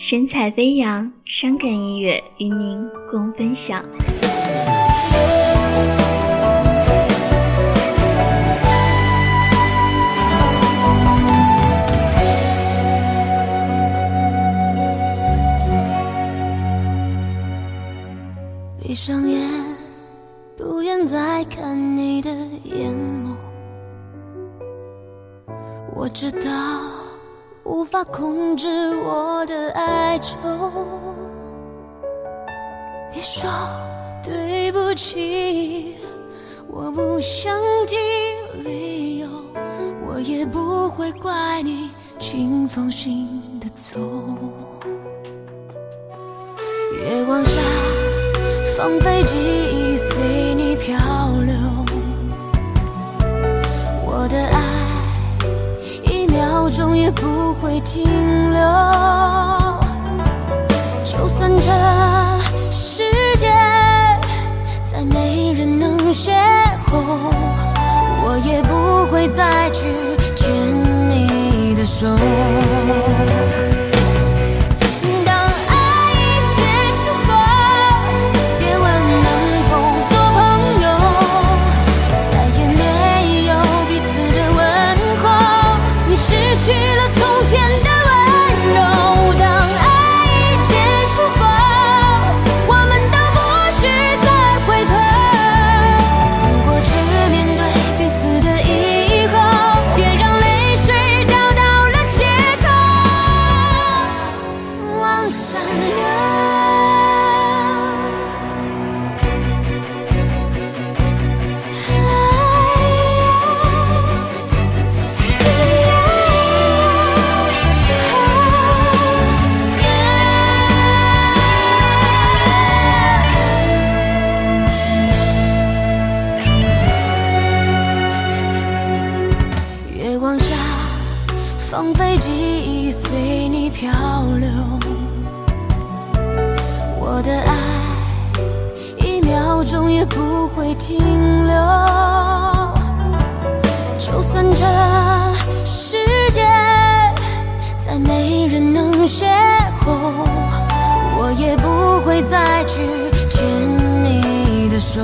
神采飞扬，伤感音乐与您共分享。闭上眼，不愿再看你的眼眸。我知道无法控制我的哀愁。别说对不起，我不想听理由，我也不会怪你，请放心的走。月光下。放飞记忆，随你漂流。也不会停留。就算这世界再没人能邂逅，我也不会再去牵你的手。放飞记忆随你漂流我的爱一秒钟也不会停留。就算这世界再没人能邂逅我也不会再去牵你的手。